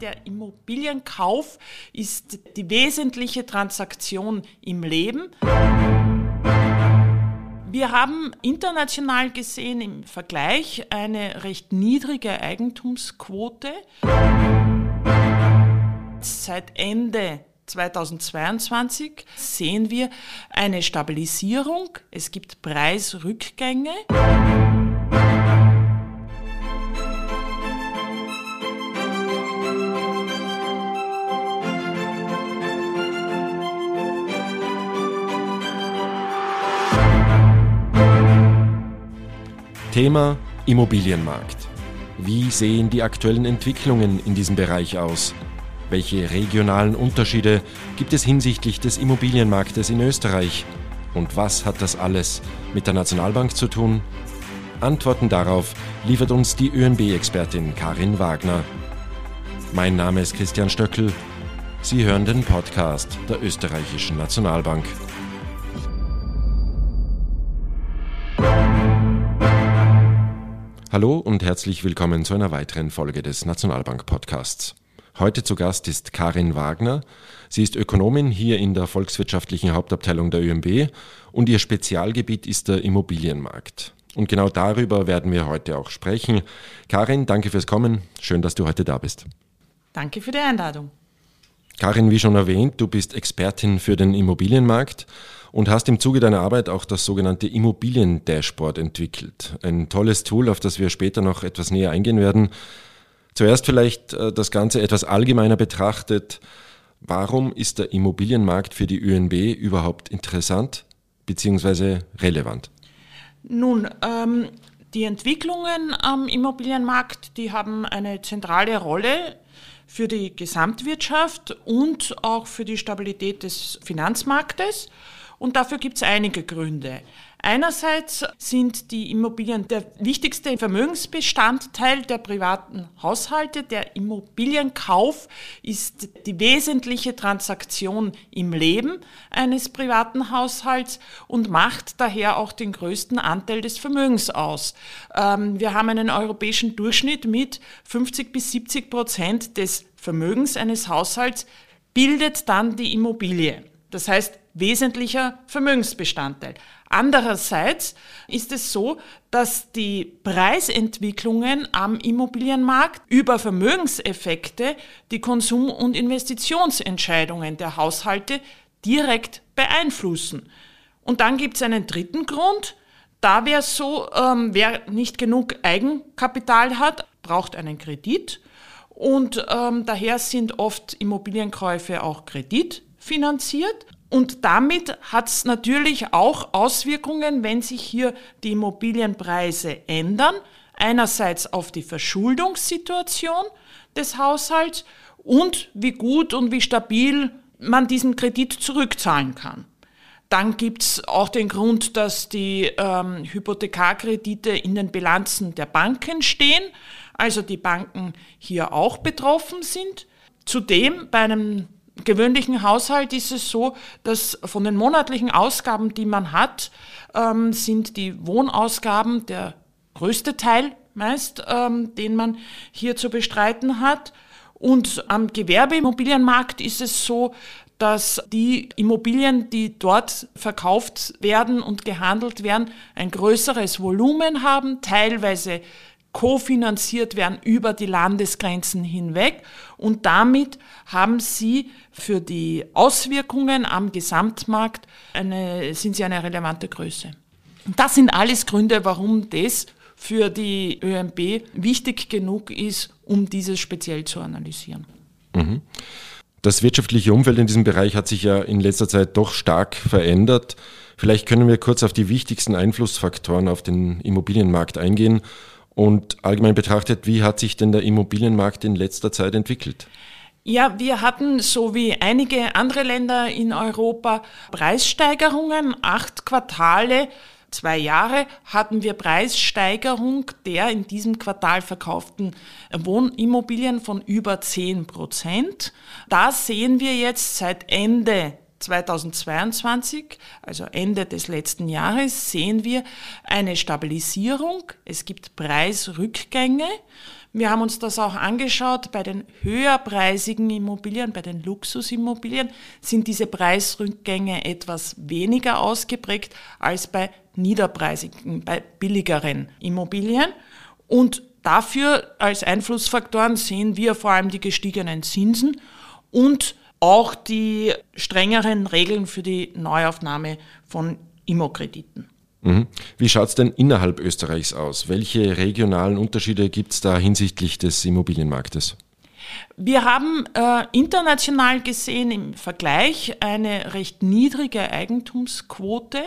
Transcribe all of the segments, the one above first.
Der Immobilienkauf ist die wesentliche Transaktion im Leben. Wir haben international gesehen im Vergleich eine recht niedrige Eigentumsquote. Seit Ende 2022 sehen wir eine Stabilisierung. Es gibt Preisrückgänge. Thema Immobilienmarkt. Wie sehen die aktuellen Entwicklungen in diesem Bereich aus? Welche regionalen Unterschiede gibt es hinsichtlich des Immobilienmarktes in Österreich? Und was hat das alles mit der Nationalbank zu tun? Antworten darauf liefert uns die ÖNB-Expertin Karin Wagner. Mein Name ist Christian Stöckel. Sie hören den Podcast der Österreichischen Nationalbank. Hallo und herzlich willkommen zu einer weiteren Folge des Nationalbank Podcasts. Heute zu Gast ist Karin Wagner. Sie ist Ökonomin hier in der volkswirtschaftlichen Hauptabteilung der ÖMB und ihr Spezialgebiet ist der Immobilienmarkt. Und genau darüber werden wir heute auch sprechen. Karin, danke fürs Kommen. Schön, dass du heute da bist. Danke für die Einladung. Karin, wie schon erwähnt, du bist Expertin für den Immobilienmarkt und hast im Zuge deiner Arbeit auch das sogenannte Immobilien-Dashboard entwickelt. Ein tolles Tool, auf das wir später noch etwas näher eingehen werden. Zuerst vielleicht äh, das Ganze etwas allgemeiner betrachtet. Warum ist der Immobilienmarkt für die ÖNB überhaupt interessant bzw. relevant? Nun, ähm, die Entwicklungen am Immobilienmarkt, die haben eine zentrale Rolle für die Gesamtwirtschaft und auch für die Stabilität des Finanzmarktes. Und dafür gibt es einige Gründe. Einerseits sind die Immobilien der wichtigste Vermögensbestandteil der privaten Haushalte. Der Immobilienkauf ist die wesentliche Transaktion im Leben eines privaten Haushalts und macht daher auch den größten Anteil des Vermögens aus. Ähm, wir haben einen europäischen Durchschnitt mit 50 bis 70 Prozent des Vermögens eines Haushalts bildet dann die Immobilie. Das heißt, wesentlicher Vermögensbestandteil. Andererseits ist es so, dass die Preisentwicklungen am Immobilienmarkt über Vermögenseffekte die Konsum- und Investitionsentscheidungen der Haushalte direkt beeinflussen. Und dann gibt es einen dritten Grund. Da wäre es so, ähm, wer nicht genug Eigenkapital hat, braucht einen Kredit. Und ähm, daher sind oft Immobilienkäufe auch kreditfinanziert. Und damit hat es natürlich auch Auswirkungen, wenn sich hier die Immobilienpreise ändern. Einerseits auf die Verschuldungssituation des Haushalts und wie gut und wie stabil man diesen Kredit zurückzahlen kann. Dann gibt es auch den Grund, dass die ähm, Hypothekarkredite in den Bilanzen der Banken stehen, also die Banken hier auch betroffen sind. Zudem bei einem gewöhnlichen Haushalt ist es so, dass von den monatlichen Ausgaben, die man hat, ähm, sind die Wohnausgaben der größte Teil meist, ähm, den man hier zu bestreiten hat. Und am Gewerbeimmobilienmarkt ist es so, dass die Immobilien, die dort verkauft werden und gehandelt werden, ein größeres Volumen haben, teilweise kofinanziert werden über die Landesgrenzen hinweg und damit haben sie für die Auswirkungen am Gesamtmarkt eine, sind sie eine relevante Größe. Und das sind alles Gründe, warum das für die ÖMB wichtig genug ist, um dieses speziell zu analysieren. Mhm. Das wirtschaftliche Umfeld in diesem Bereich hat sich ja in letzter Zeit doch stark verändert. Vielleicht können wir kurz auf die wichtigsten Einflussfaktoren auf den Immobilienmarkt eingehen und allgemein betrachtet, wie hat sich denn der Immobilienmarkt in letzter Zeit entwickelt? Ja, wir hatten so wie einige andere Länder in Europa Preissteigerungen. Acht Quartale, zwei Jahre hatten wir Preissteigerung der in diesem Quartal verkauften Wohnimmobilien von über 10 Prozent. Da sehen wir jetzt seit Ende 2022, also Ende des letzten Jahres, sehen wir eine Stabilisierung. Es gibt Preisrückgänge. Wir haben uns das auch angeschaut. Bei den höherpreisigen Immobilien, bei den Luxusimmobilien sind diese Preisrückgänge etwas weniger ausgeprägt als bei niederpreisigen, bei billigeren Immobilien. Und dafür als Einflussfaktoren sehen wir vor allem die gestiegenen Zinsen und auch die strengeren Regeln für die Neuaufnahme von Immokrediten. Mhm. Wie schaut es denn innerhalb Österreichs aus? Welche regionalen Unterschiede gibt es da hinsichtlich des Immobilienmarktes? Wir haben äh, international gesehen im Vergleich eine recht niedrige Eigentumsquote,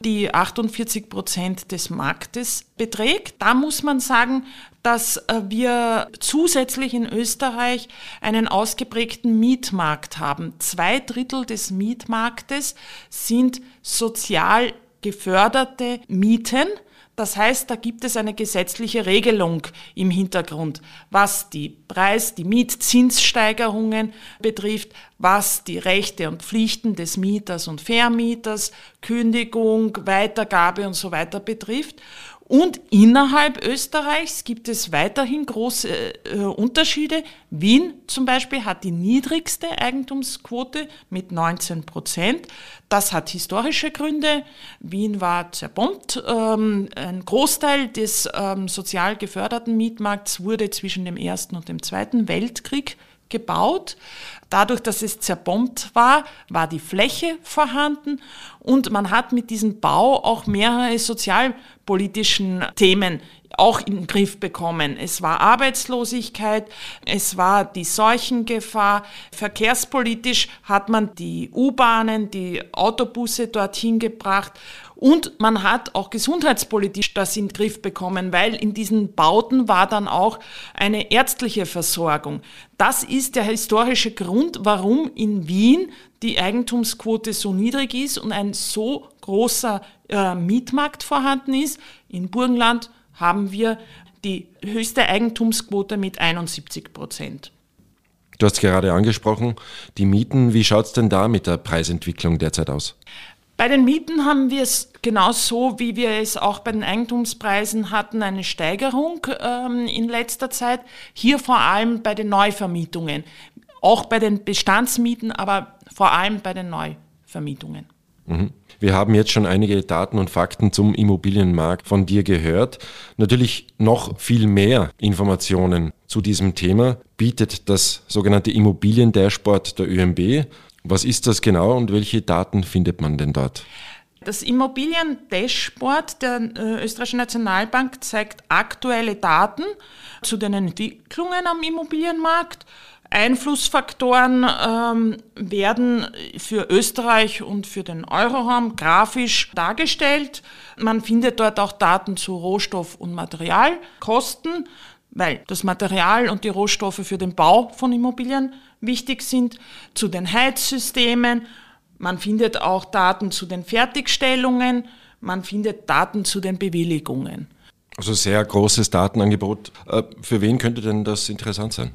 die 48 Prozent des Marktes beträgt. Da muss man sagen, dass äh, wir zusätzlich in Österreich einen ausgeprägten Mietmarkt haben. Zwei Drittel des Mietmarktes sind sozial geförderte Mieten. Das heißt, da gibt es eine gesetzliche Regelung im Hintergrund, was die Preis-, die Mietzinssteigerungen betrifft, was die Rechte und Pflichten des Mieters und Vermieters, Kündigung, Weitergabe und so weiter betrifft. Und innerhalb Österreichs gibt es weiterhin große äh, Unterschiede. Wien zum Beispiel hat die niedrigste Eigentumsquote mit 19 Prozent. Das hat historische Gründe. Wien war zerbombt. Ähm, ein Großteil des ähm, sozial geförderten Mietmarkts wurde zwischen dem Ersten und dem Zweiten Weltkrieg gebaut. Dadurch, dass es zerbombt war, war die Fläche vorhanden und man hat mit diesem Bau auch mehrere sozialpolitischen Themen auch in den Griff bekommen. Es war Arbeitslosigkeit, es war die Seuchengefahr. Verkehrspolitisch hat man die U-Bahnen, die Autobusse dorthin gebracht und man hat auch gesundheitspolitisch das in den Griff bekommen, weil in diesen Bauten war dann auch eine ärztliche Versorgung. Das ist der historische Grund, warum in Wien die Eigentumsquote so niedrig ist und ein so großer äh, Mietmarkt vorhanden ist. In Burgenland haben wir die höchste Eigentumsquote mit 71 Prozent. Du hast gerade angesprochen, die Mieten. Wie schaut es denn da mit der Preisentwicklung derzeit aus? Bei den Mieten haben wir es genauso, wie wir es auch bei den Eigentumspreisen hatten, eine Steigerung ähm, in letzter Zeit. Hier vor allem bei den Neuvermietungen, auch bei den Bestandsmieten, aber vor allem bei den Neuvermietungen. Mhm. Wir haben jetzt schon einige Daten und Fakten zum Immobilienmarkt von dir gehört. Natürlich noch viel mehr Informationen zu diesem Thema bietet das sogenannte Immobilien-Dashboard der ÖMB. Was ist das genau und welche Daten findet man denn dort? Das Immobilien-Dashboard der äh, Österreichischen Nationalbank zeigt aktuelle Daten zu den Entwicklungen am Immobilienmarkt. Einflussfaktoren ähm, werden für Österreich und für den Euroraum grafisch dargestellt. Man findet dort auch Daten zu Rohstoff- und Materialkosten, weil das Material und die Rohstoffe für den Bau von Immobilien wichtig sind, zu den Heizsystemen. Man findet auch Daten zu den Fertigstellungen. Man findet Daten zu den Bewilligungen. Also sehr großes Datenangebot. Äh, für wen könnte denn das interessant sein?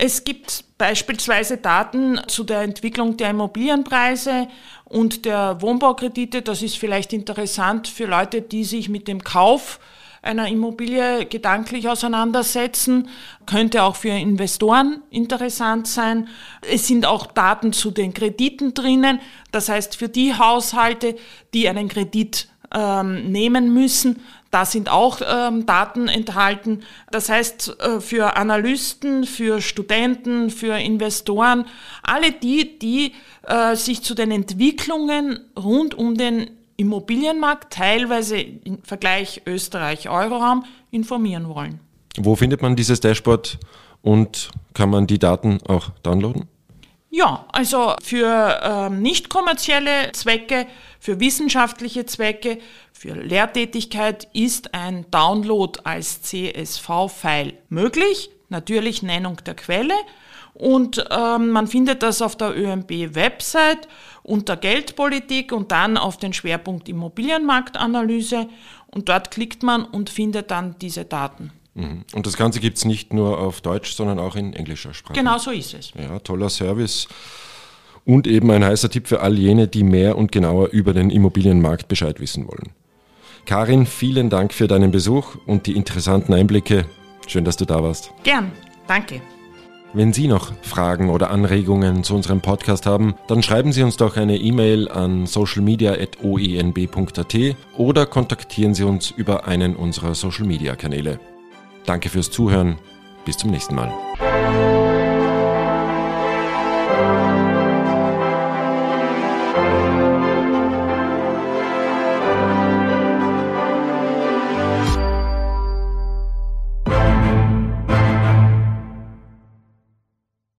Es gibt beispielsweise Daten zu der Entwicklung der Immobilienpreise und der Wohnbaukredite. Das ist vielleicht interessant für Leute, die sich mit dem Kauf einer Immobilie gedanklich auseinandersetzen, könnte auch für Investoren interessant sein. Es sind auch Daten zu den Krediten drinnen, das heißt für die Haushalte, die einen Kredit ähm, nehmen müssen, da sind auch ähm, Daten enthalten. Das heißt, äh, für Analysten, für Studenten, für Investoren, alle die, die äh, sich zu den Entwicklungen rund um den Immobilienmarkt, teilweise im Vergleich Österreich-Euroraum, informieren wollen. Wo findet man dieses Dashboard und kann man die Daten auch downloaden? Ja, also für ähm, nicht kommerzielle Zwecke, für wissenschaftliche Zwecke, für Lehrtätigkeit ist ein Download als CSV-File möglich. Natürlich Nennung der Quelle und ähm, man findet das auf der ÖMB-Website unter Geldpolitik und dann auf den Schwerpunkt Immobilienmarktanalyse. Und dort klickt man und findet dann diese Daten. Mhm. Und das Ganze gibt es nicht nur auf Deutsch, sondern auch in englischer Sprache. Genau so ist es. Ja, toller Service. Und eben ein heißer Tipp für all jene, die mehr und genauer über den Immobilienmarkt Bescheid wissen wollen. Karin, vielen Dank für deinen Besuch und die interessanten Einblicke Schön, dass du da warst. Gern, danke. Wenn Sie noch Fragen oder Anregungen zu unserem Podcast haben, dann schreiben Sie uns doch eine E-Mail an socialmedia.oenb.at oder kontaktieren Sie uns über einen unserer Social-Media-Kanäle. Danke fürs Zuhören. Bis zum nächsten Mal.